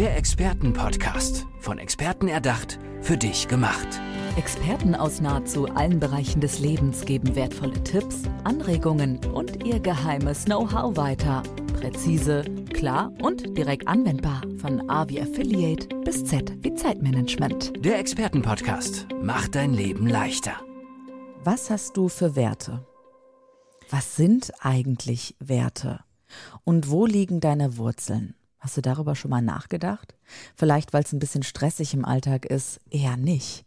Der Expertenpodcast. Von Experten erdacht, für dich gemacht. Experten aus nahezu allen Bereichen des Lebens geben wertvolle Tipps, Anregungen und ihr geheimes Know-how weiter. Präzise, klar und direkt anwendbar. Von A wie Affiliate bis Z wie Zeitmanagement. Der Expertenpodcast macht dein Leben leichter. Was hast du für Werte? Was sind eigentlich Werte? Und wo liegen deine Wurzeln? Hast du darüber schon mal nachgedacht? Vielleicht, weil es ein bisschen stressig im Alltag ist, eher nicht.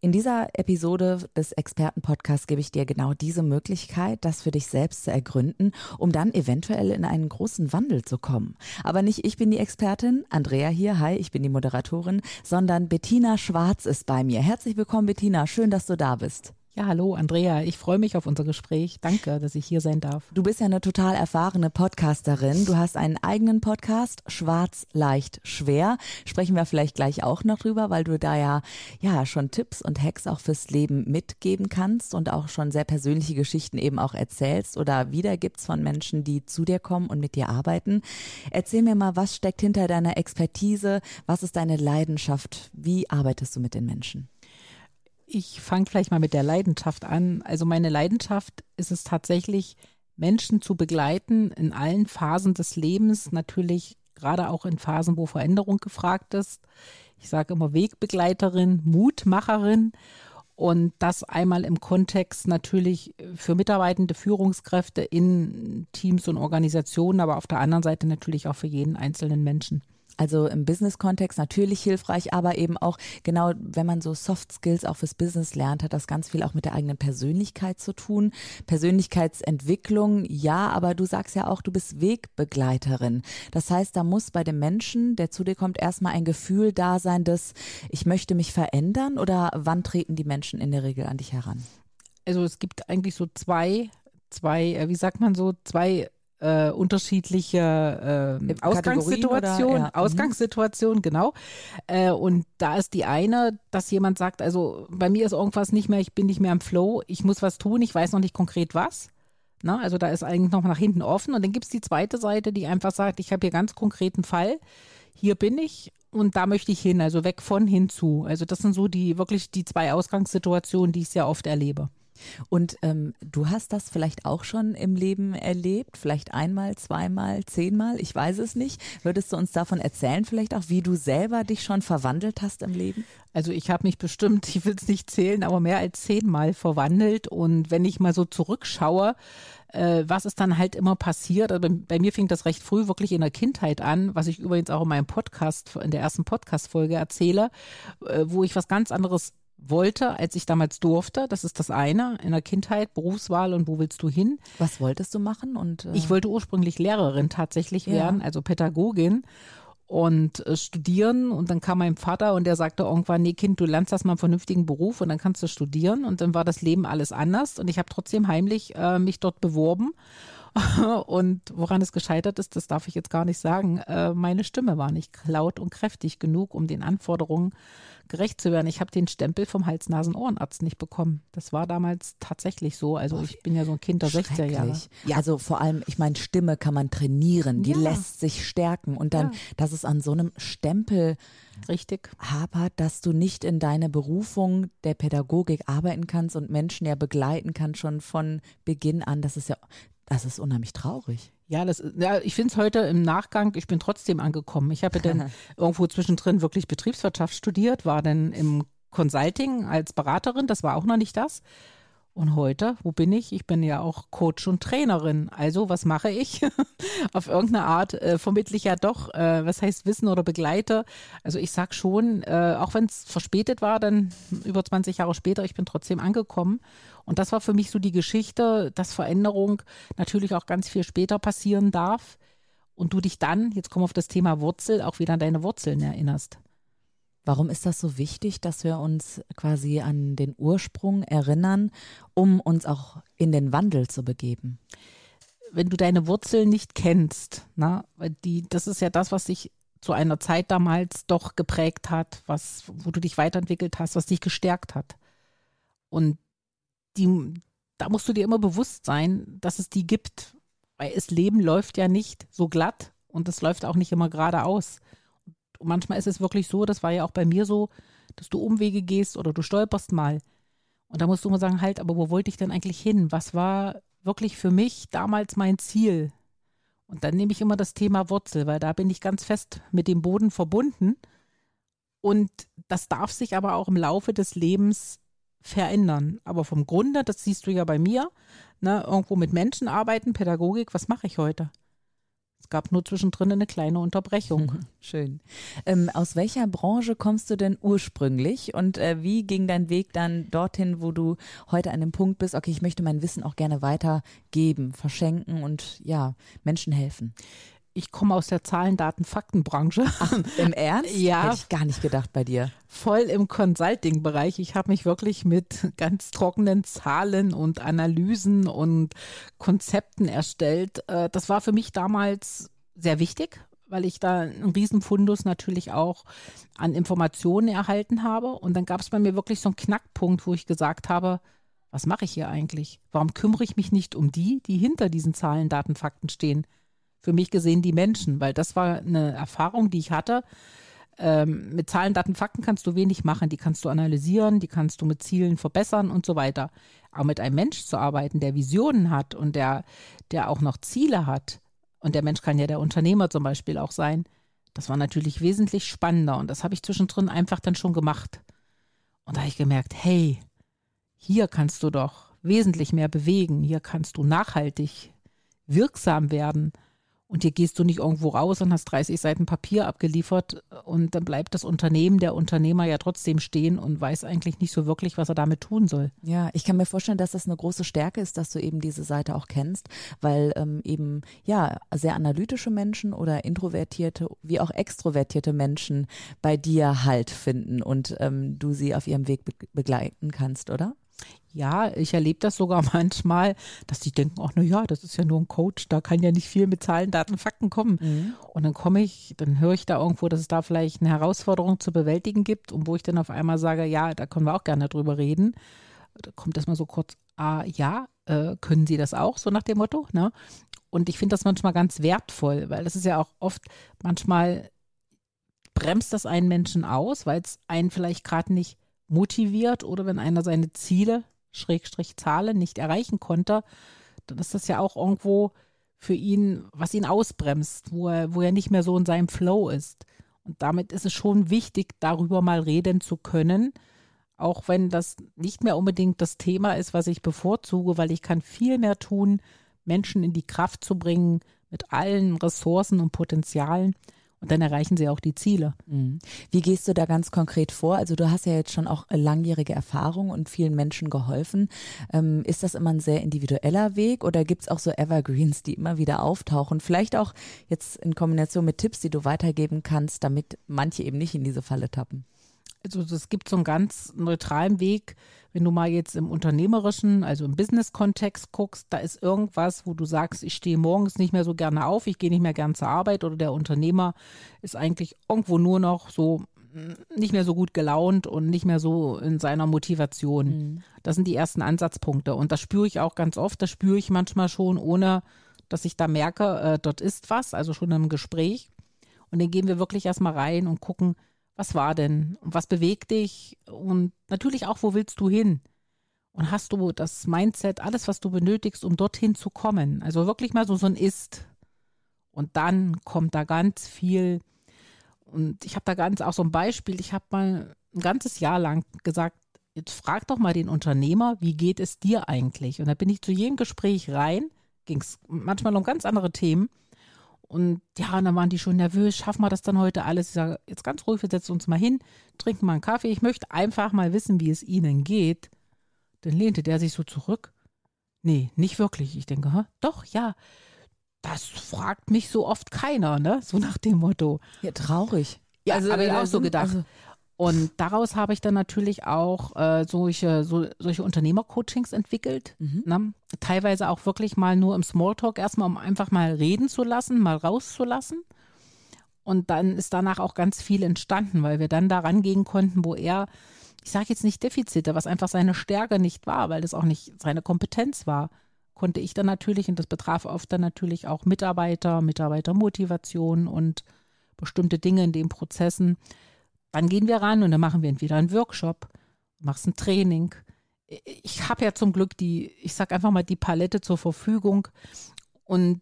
In dieser Episode des Expertenpodcasts gebe ich dir genau diese Möglichkeit, das für dich selbst zu ergründen, um dann eventuell in einen großen Wandel zu kommen. Aber nicht ich bin die Expertin, Andrea hier, hi, ich bin die Moderatorin, sondern Bettina Schwarz ist bei mir. Herzlich willkommen, Bettina, schön, dass du da bist. Ja, hallo Andrea, ich freue mich auf unser Gespräch. Danke, dass ich hier sein darf. Du bist ja eine total erfahrene Podcasterin. Du hast einen eigenen Podcast, Schwarz, leicht, schwer. Sprechen wir vielleicht gleich auch noch drüber, weil du da ja, ja schon Tipps und Hacks auch fürs Leben mitgeben kannst und auch schon sehr persönliche Geschichten eben auch erzählst oder wiedergibst von Menschen, die zu dir kommen und mit dir arbeiten. Erzähl mir mal, was steckt hinter deiner Expertise? Was ist deine Leidenschaft? Wie arbeitest du mit den Menschen? Ich fange vielleicht mal mit der Leidenschaft an. Also meine Leidenschaft ist es tatsächlich, Menschen zu begleiten in allen Phasen des Lebens, natürlich gerade auch in Phasen, wo Veränderung gefragt ist. Ich sage immer Wegbegleiterin, Mutmacherin und das einmal im Kontext natürlich für mitarbeitende Führungskräfte in Teams und Organisationen, aber auf der anderen Seite natürlich auch für jeden einzelnen Menschen. Also im Business-Kontext natürlich hilfreich, aber eben auch genau, wenn man so Soft Skills auch fürs Business lernt, hat das ganz viel auch mit der eigenen Persönlichkeit zu tun. Persönlichkeitsentwicklung, ja, aber du sagst ja auch, du bist Wegbegleiterin. Das heißt, da muss bei dem Menschen, der zu dir kommt, erstmal ein Gefühl da sein, dass ich möchte mich verändern oder wann treten die Menschen in der Regel an dich heran? Also es gibt eigentlich so zwei, zwei, äh, wie sagt man so, zwei äh, unterschiedliche äh, Ausgangssituationen, ja. Mhm. Ausgangssituationen, genau. Äh, und da ist die eine, dass jemand sagt, also bei mir ist irgendwas nicht mehr, ich bin nicht mehr im Flow, ich muss was tun, ich weiß noch nicht konkret was. Na, also da ist eigentlich noch nach hinten offen. Und dann gibt es die zweite Seite, die einfach sagt, ich habe hier ganz konkreten Fall, hier bin ich und da möchte ich hin, also weg von hinzu. Also das sind so die wirklich die zwei Ausgangssituationen, die ich sehr oft erlebe. Und ähm, du hast das vielleicht auch schon im Leben erlebt, vielleicht einmal, zweimal, zehnmal, ich weiß es nicht. Würdest du uns davon erzählen, vielleicht auch, wie du selber dich schon verwandelt hast im Leben? Also ich habe mich bestimmt, ich will es nicht zählen, aber mehr als zehnmal verwandelt. Und wenn ich mal so zurückschaue, äh, was ist dann halt immer passiert? Also bei, bei, mir fing das recht früh wirklich in der Kindheit an, was ich übrigens auch in meinem Podcast, in der ersten Podcast-Folge erzähle, äh, wo ich was ganz anderes wollte, als ich damals durfte. Das ist das eine in der Kindheit, Berufswahl und wo willst du hin? Was wolltest du machen? Und äh ich wollte ursprünglich Lehrerin tatsächlich ja. werden, also Pädagogin und äh, studieren und dann kam mein Vater und der sagte irgendwann, nee Kind, du lernst das mal einen vernünftigen Beruf und dann kannst du studieren und dann war das Leben alles anders und ich habe trotzdem heimlich äh, mich dort beworben und woran es gescheitert ist, das darf ich jetzt gar nicht sagen. Äh, meine Stimme war nicht laut und kräftig genug, um den Anforderungen gerecht zu werden. Ich habe den Stempel vom Hals-Nasen-Ohrenarzt nicht bekommen. Das war damals tatsächlich so. Also ich bin ja so ein Kind der 60er Jahre. Ja, also vor allem, ich meine, Stimme kann man trainieren, die ja. lässt sich stärken und dann, ja. dass es an so einem Stempel richtig hapert, dass du nicht in deine Berufung der Pädagogik arbeiten kannst und Menschen ja begleiten kannst schon von Beginn an. Das ist ja das ist unheimlich traurig. Ja, das, ja ich finde es heute im Nachgang, ich bin trotzdem angekommen. Ich habe dann irgendwo zwischendrin wirklich Betriebswirtschaft studiert, war dann im Consulting als Beraterin, das war auch noch nicht das. Und heute, wo bin ich? Ich bin ja auch Coach und Trainerin. Also, was mache ich? Auf irgendeine Art äh, vermittle ich ja doch, äh, was heißt Wissen oder begleite. Also ich sag schon, äh, auch wenn es verspätet war, dann über 20 Jahre später, ich bin trotzdem angekommen. Und das war für mich so die Geschichte, dass Veränderung natürlich auch ganz viel später passieren darf. Und du dich dann, jetzt kommen wir auf das Thema Wurzel, auch wieder an deine Wurzeln erinnerst. Warum ist das so wichtig, dass wir uns quasi an den Ursprung erinnern, um uns auch in den Wandel zu begeben? Wenn du deine Wurzeln nicht kennst, na, die, das ist ja das, was dich zu einer Zeit damals doch geprägt hat, was, wo du dich weiterentwickelt hast, was dich gestärkt hat. Und die, da musst du dir immer bewusst sein, dass es die gibt, weil das Leben läuft ja nicht so glatt und es läuft auch nicht immer geradeaus Und manchmal ist es wirklich so, das war ja auch bei mir so, dass du Umwege gehst oder du stolperst mal. Und da musst du immer sagen, halt, aber wo wollte ich denn eigentlich hin? Was war wirklich für mich damals mein Ziel? Und dann nehme ich immer das Thema Wurzel, weil da bin ich ganz fest mit dem Boden verbunden. Und das darf sich aber auch im Laufe des Lebens verändern. Aber vom Grunde, das siehst du ja bei mir, ne, irgendwo mit Menschen arbeiten, Pädagogik, was mache ich heute? Es gab nur zwischendrin eine kleine Unterbrechung. Schön. Ähm, aus welcher Branche kommst du denn ursprünglich und äh, wie ging dein Weg dann dorthin, wo du heute an dem Punkt bist, okay, ich möchte mein Wissen auch gerne weitergeben, verschenken und ja, Menschen helfen? Ich komme aus der Zahlen, Daten, Faktenbranche. Ach, Im Ernst? Ja. Hätte ich gar nicht gedacht bei dir. Voll im Consulting-Bereich. Ich habe mich wirklich mit ganz trockenen Zahlen und Analysen und Konzepten erstellt. Äh, das war für mich damals sehr wichtig, weil ich da einen Riesenfundus natürlich auch an Informationen erhalten habe. Und dann gab es bei mir wirklich so einen Knackpunkt, wo ich gesagt habe, was mache ich hier eigentlich? Warum kümmere ich mich nicht um die, die hinter diesen Zahlen, Daten, Fakten stehen? Für mich gesehen die Menschen, weil das war eine Erfahrung, die ich hatte. Ähm, mit Zahlen, Daten, Fakten kannst du wenig machen. Die kannst du analysieren, die kannst du mit Zielen verbessern und so weiter. Aber mit einem Mensch zu arbeiten, der Visionen hat und der, der auch noch Ziele hat, und der Mensch kann ja der Unternehmer zum Beispiel auch sein, das war natürlich wesentlich spannender. Und das habe ich zwischendrin einfach dann schon gemacht. Und da habe ich gemerkt, hey, hier kannst du doch wesentlich mehr bewegen. Hier kannst du nachhaltig wirksam werden. Und hier gehst du nicht irgendwo raus und hast 30 Seiten Papier abgeliefert und dann bleibt das Unternehmen, der Unternehmer ja trotzdem stehen und weiß eigentlich nicht so wirklich, was er damit tun soll. Ja, ich kann mir vorstellen, dass das eine große Stärke ist, dass du eben diese Seite auch kennst, weil ähm, eben ja sehr analytische Menschen oder introvertierte wie auch extrovertierte Menschen bei dir Halt finden und ähm, du sie auf ihrem Weg be begleiten kannst, oder? Ja, ich erlebe das sogar manchmal, dass die denken, ach na ja, das ist ja nur ein Coach, da kann ja nicht viel mit Zahlen, Daten, Fakten kommen. Mhm. Und dann komme ich, dann höre ich da irgendwo, dass es da vielleicht eine Herausforderung zu bewältigen gibt und wo ich dann auf einmal sage, ja, da können wir auch gerne drüber reden. Da kommt das mal so kurz, ah ja, äh, können Sie das auch, so nach dem Motto, ne? Und ich finde das manchmal ganz wertvoll, weil das ist ja auch oft manchmal bremst das einen Menschen aus, weil es einen vielleicht gerade nicht motiviert oder wenn einer seine Ziele, Schrägstrich Zahlen, nicht erreichen konnte, dann ist das ja auch irgendwo für ihn, was ihn ausbremst, wo er, wo er nicht mehr so in seinem Flow ist. Und damit ist es schon wichtig, darüber mal reden zu können, auch wenn das nicht mehr unbedingt das Thema ist, was ich bevorzuge, weil ich kann viel mehr tun, Menschen in die Kraft zu bringen mit allen Ressourcen und Potenzialen, und dann erreichen sie auch die Ziele. Mhm. Wie gehst du da ganz konkret vor? Also du hast ja jetzt schon auch langjährige Erfahrung und vielen Menschen geholfen. Ähm, ist das immer ein sehr individueller Weg oder gibt es auch so Evergreens, die immer wieder auftauchen? Vielleicht auch jetzt in Kombination mit Tipps, die du weitergeben kannst, damit manche eben nicht in diese Falle tappen? Also es gibt so einen ganz neutralen Weg, wenn du mal jetzt im unternehmerischen, also im Business-Kontext guckst, da ist irgendwas, wo du sagst, ich stehe morgens nicht mehr so gerne auf, ich gehe nicht mehr gern zur Arbeit oder der Unternehmer ist eigentlich irgendwo nur noch so mm, nicht mehr so gut gelaunt und nicht mehr so in seiner Motivation. Mhm. Das sind die ersten Ansatzpunkte und das spüre ich auch ganz oft, das spüre ich manchmal schon, ohne dass ich da merke, äh, dort ist was, also schon im Gespräch. Und dann gehen wir wirklich erstmal rein und gucken, was war denn? Was bewegt dich? Und natürlich auch, wo willst du hin? Und hast du das Mindset, alles, was du benötigst, um dorthin zu kommen? Also wirklich mal so, so ein Ist. Und dann kommt da ganz viel. Und ich habe da ganz auch so ein Beispiel. Ich habe mal ein ganzes Jahr lang gesagt, jetzt frag doch mal den Unternehmer, wie geht es dir eigentlich? Und da bin ich zu jedem Gespräch rein, ging es manchmal um ganz andere Themen. Und ja, und dann waren die schon nervös, schaffen wir das dann heute alles? Ich sage, jetzt ganz ruhig, wir setzen uns mal hin, trinken mal einen Kaffee. Ich möchte einfach mal wissen, wie es ihnen geht. Dann lehnte der sich so zurück. Nee, nicht wirklich. Ich denke, Hä? doch, ja. Das fragt mich so oft keiner, ne? So nach dem Motto. Ja, traurig. Ja, also, habe ich auch so gedacht. Also, und daraus habe ich dann natürlich auch äh, solche, so, solche Unternehmercoachings entwickelt. Mhm. Ne? Teilweise auch wirklich mal nur im Smalltalk erstmal, um einfach mal reden zu lassen, mal rauszulassen. Und dann ist danach auch ganz viel entstanden, weil wir dann da rangehen konnten, wo er, ich sage jetzt nicht Defizite, was einfach seine Stärke nicht war, weil das auch nicht seine Kompetenz war, konnte ich dann natürlich, und das betraf oft dann natürlich auch Mitarbeiter, Mitarbeitermotivation und bestimmte Dinge in den Prozessen. Dann gehen wir ran und dann machen wir entweder einen Workshop, machst ein Training. Ich habe ja zum Glück die, ich sag einfach mal, die Palette zur Verfügung und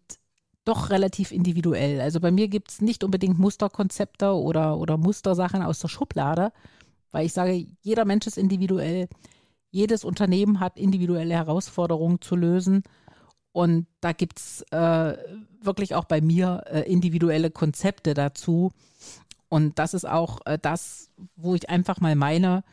doch relativ individuell. Also bei mir gibt es nicht unbedingt Musterkonzepte oder, oder Mustersachen aus der Schublade, weil ich sage, jeder Mensch ist individuell. Jedes Unternehmen hat individuelle Herausforderungen zu lösen. Und da gibt es äh, wirklich auch bei mir äh, individuelle Konzepte dazu. Und das ist auch äh, das, wo ich einfach mal meine,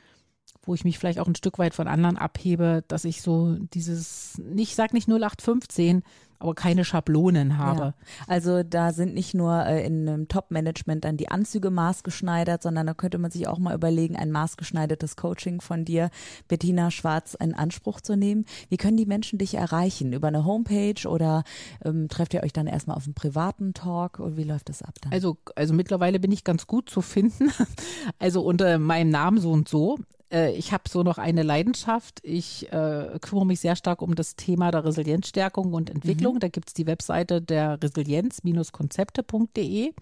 wo ich mich vielleicht auch ein Stück weit von anderen abhebe, dass ich so dieses, ich sage nicht 0815, aber keine Schablonen habe. Ja. Also da sind nicht nur äh, in einem Top-Management dann die Anzüge maßgeschneidert, sondern da könnte man sich auch mal überlegen, ein maßgeschneidertes Coaching von dir, Bettina Schwarz, in Anspruch zu nehmen. Wie können die Menschen dich erreichen? Über eine Homepage oder ähm, trefft ihr euch dann erstmal auf einen privaten Talk oder wie läuft das ab dann? Also, also mittlerweile bin ich ganz gut zu finden. Also unter meinem Namen so und so äh, ich habe so noch eine Leidenschaft. Ich äh, kümmere mich sehr stark um das Thema der Resilienzstärkung und Entwicklung. Mhm. Da gibt es die Webseite der resilienz-konzepte.de.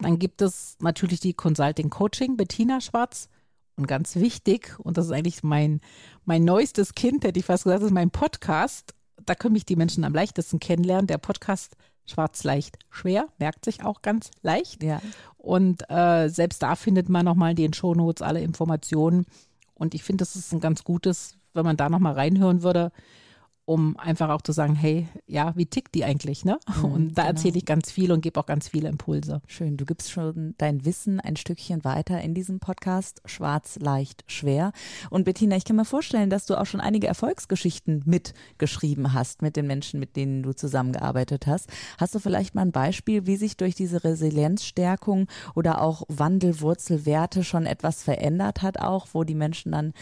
Dann gibt es natürlich die Consulting Coaching Bettina Schwarz. Und ganz wichtig, und das ist eigentlich mein, mein neuestes Kind, hätte ich fast gesagt, das ist mein Podcast. Da können mich die Menschen am leichtesten kennenlernen. Der Podcast Schwarz leicht schwer, merkt sich auch ganz leicht. Ja. Und äh, selbst da findet man nochmal in den Shownotes alle Informationen. Und ich finde, das ist ein ganz gutes, wenn man da nochmal reinhören würde, um einfach auch zu sagen, hey, ja, wie tickt die eigentlich, ne? Mhm, und da genau. erzähle ich ganz viel und gebe auch ganz viele Impulse. Schön, du gibst schon dein Wissen ein Stückchen weiter in diesem Podcast, schwarz, leicht, schwer. Und Bettina, ich kann mir vorstellen, dass du auch schon einige Erfolgsgeschichten mitgeschrieben hast mit den Menschen, mit denen du zusammengearbeitet hast. Hast du vielleicht mal ein Beispiel, wie sich durch diese Resilienzstärkung oder auch Wandelwurzelwerte schon etwas verändert hat, auch wo die Menschen dann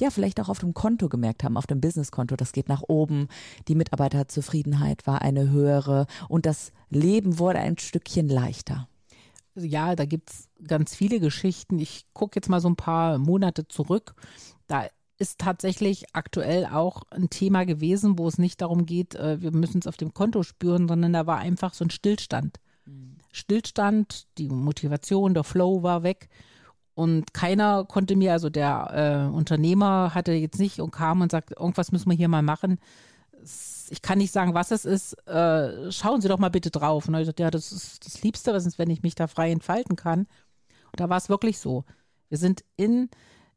ja, vielleicht auch auf dem Konto gemerkt haben, auf dem Businesskonto, das geht nach oben, die Mitarbeiterzufriedenheit war eine höhere und das Leben wurde ein Stückchen leichter. Ja, da gibt es ganz viele Geschichten. Ich gucke jetzt mal so ein paar Monate zurück. Da ist tatsächlich aktuell auch ein Thema gewesen, wo es nicht darum geht, äh, wir müssen es auf dem Konto spüren, sondern da war einfach so ein Stillstand. Mhm. Stillstand, die Motivation, der Flow war weg. Und keiner konnte mir, also der äh, Unternehmer hatte jetzt nicht und kam und sagt, irgendwas müssen wir hier mal machen. Ich kann nicht sagen, was es ist. Äh, schauen Sie doch mal bitte drauf. Und ich dachte, ja, das ist das Liebste, was ist, wenn ich mich da frei entfalten kann. Und da war es wirklich so. Wir sind in,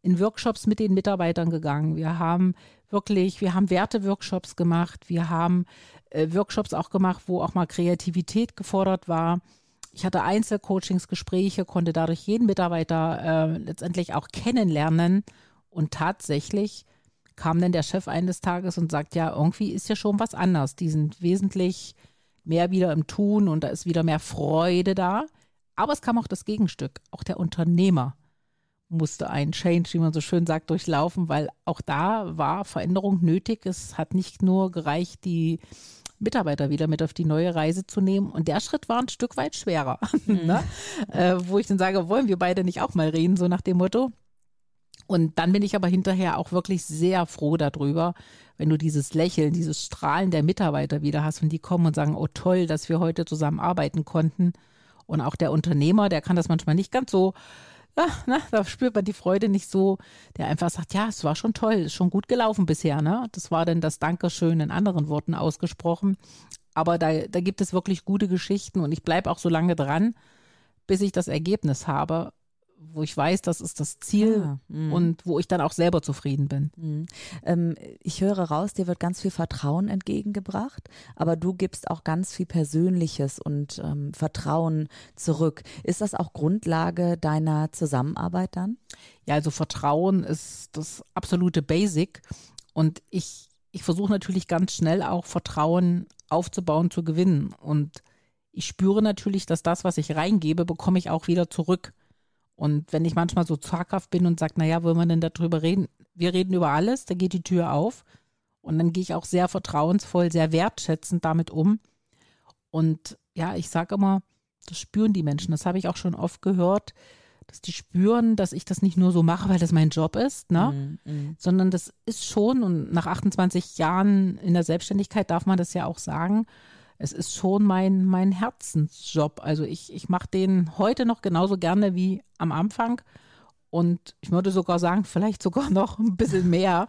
in Workshops mit den Mitarbeitern gegangen. Wir haben wirklich, wir haben Werte-Workshops gemacht. Wir haben äh, Workshops auch gemacht, wo auch mal Kreativität gefordert war. Ich hatte Einzelcoachingsgespräche, konnte dadurch jeden Mitarbeiter äh, letztendlich auch kennenlernen. Und tatsächlich kam dann der Chef eines Tages und sagt, ja, irgendwie ist ja schon was anders. Die sind wesentlich mehr wieder im Tun und da ist wieder mehr Freude da. Aber es kam auch das Gegenstück. Auch der Unternehmer musste einen Change, wie man so schön sagt, durchlaufen, weil auch da war Veränderung nötig. Es hat nicht nur gereicht, die Mitarbeiter wieder mit auf die neue Reise zu nehmen. Und der Schritt war ein Stück weit schwerer, mhm. ne? äh, wo ich dann sage, wollen wir beide nicht auch mal reden, so nach dem Motto. Und dann bin ich aber hinterher auch wirklich sehr froh darüber, wenn du dieses Lächeln, dieses Strahlen der Mitarbeiter wieder hast, wenn die kommen und sagen, oh toll, dass wir heute zusammen arbeiten konnten. Und auch der Unternehmer, der kann das manchmal nicht ganz so ja, na, da spürt man die Freude nicht so, der einfach sagt, ja, es war schon toll, ist schon gut gelaufen bisher, ne? Das war dann das Dankeschön in anderen Worten ausgesprochen. Aber da, da gibt es wirklich gute Geschichten und ich bleibe auch so lange dran, bis ich das Ergebnis habe wo ich weiß, das ist das Ziel ah, mhm. und wo ich dann auch selber zufrieden bin. Mhm. Ähm, ich höre raus, dir wird ganz viel Vertrauen entgegengebracht, aber du gibst auch ganz viel Persönliches und ähm, Vertrauen zurück. Ist das auch Grundlage deiner Zusammenarbeit dann? Ja, also Vertrauen ist das absolute Basic und ich, ich versuche natürlich ganz schnell auch Vertrauen aufzubauen, zu gewinnen und ich spüre natürlich, dass das, was ich reingebe, bekomme ich auch wieder zurück. Und wenn ich manchmal so zaghaft bin und sage, naja, wollen wir denn darüber reden? Wir reden über alles, da geht die Tür auf. Und dann gehe ich auch sehr vertrauensvoll, sehr wertschätzend damit um. Und ja, ich sage immer, das spüren die Menschen. Das habe ich auch schon oft gehört, dass die spüren, dass ich das nicht nur so mache, weil das mein Job ist, ne? Mm, mm. sondern das ist schon, und nach 28 Jahren in der Selbstständigkeit darf man das ja auch sagen, es ist schon mein, mein Herzensjob. Also ich, ich mache den heute noch genauso gerne wie am Anfang. Und ich würde sogar sagen, vielleicht sogar noch ein bisschen mehr.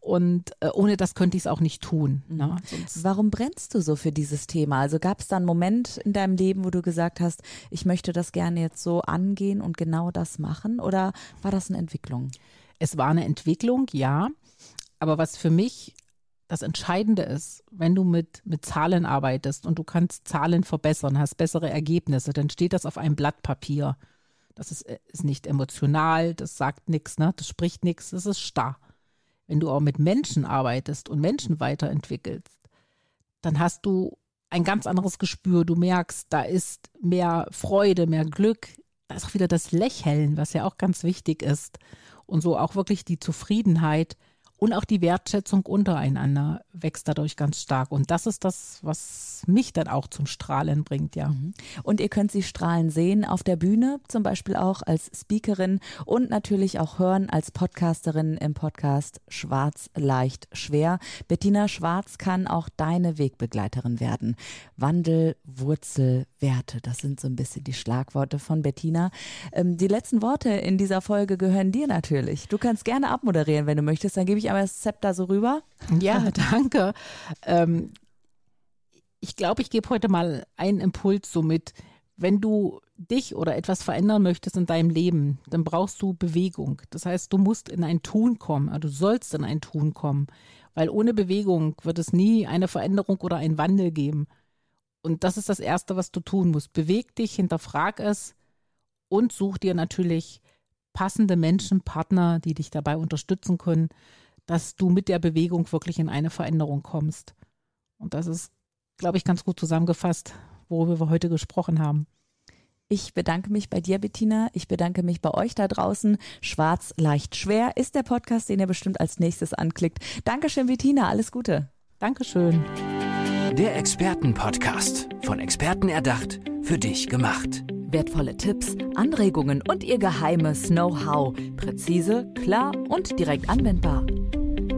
Und äh, ohne das könnte ich es auch nicht tun. Ne? Mhm. Warum brennst du so für dieses Thema? Also gab es da einen Moment in deinem Leben, wo du gesagt hast, ich möchte das gerne jetzt so angehen und genau das machen? Oder war das eine Entwicklung? Es war eine Entwicklung, ja. Aber was für mich das Entscheidende ist, wenn du mit, mit Zahlen arbeitest und du kannst Zahlen verbessern, hast bessere Ergebnisse, dann steht das auf einem Blatt Papier. Das ist, äh, ist nicht emotional, das sagt nichts, ne? das spricht nichts, das ist starr. Wenn du auch mit Menschen arbeitest und Menschen weiterentwickelst, dann hast du ein ganz anderes Gespür. Du merkst, da ist mehr Freude, mehr Glück. Da ist auch wieder das Lächeln, was ja auch ganz wichtig ist. Und so auch wirklich die Zufriedenheit, und auch die Wertschätzung untereinander wächst dadurch ganz stark. Und das ist das, was mich dann auch zum Strahlen bringt, ja. Mhm. Und ihr könnt sie strahlen sehen auf der Bühne, zum Beispiel auch als Speakerin und natürlich auch hören als Podcasterin im Podcast Schwarz leicht schwer. Bettina Schwarz kann auch deine Wegbegleiterin werden. Wandel, Wurzel, Werte, das sind so ein bisschen die Schlagworte von Bettina. Ähm, die letzten Worte in dieser Folge gehören dir natürlich. Du kannst gerne abmoderieren, wenn du möchtest. Dann gebe ich einmal das Zepter so rüber. Ja, danke. Ähm, ich glaube, ich gebe heute mal einen Impuls so mit. Wenn du dich oder etwas verändern möchtest in deinem Leben, dann brauchst du Bewegung. Das heißt, du musst in ein Tun kommen, also du sollst in ein Tun kommen, weil ohne Bewegung wird es nie eine Veränderung oder einen Wandel geben. Und das ist das Erste, was du tun musst. Beweg dich, hinterfrag es und such dir natürlich passende Menschen, Partner, die dich dabei unterstützen können, dass du mit der Bewegung wirklich in eine Veränderung kommst. Und das ist, glaube ich, ganz gut zusammengefasst, worüber wir heute gesprochen haben. Ich bedanke mich bei dir, Bettina. Ich bedanke mich bei euch da draußen. Schwarz, leicht, schwer ist der Podcast, den ihr bestimmt als nächstes anklickt. Dankeschön, Bettina. Alles Gute. Dankeschön. Der Expertenpodcast. Von Experten erdacht, für dich gemacht. Wertvolle Tipps, Anregungen und ihr geheimes Know-how. Präzise, klar und direkt anwendbar.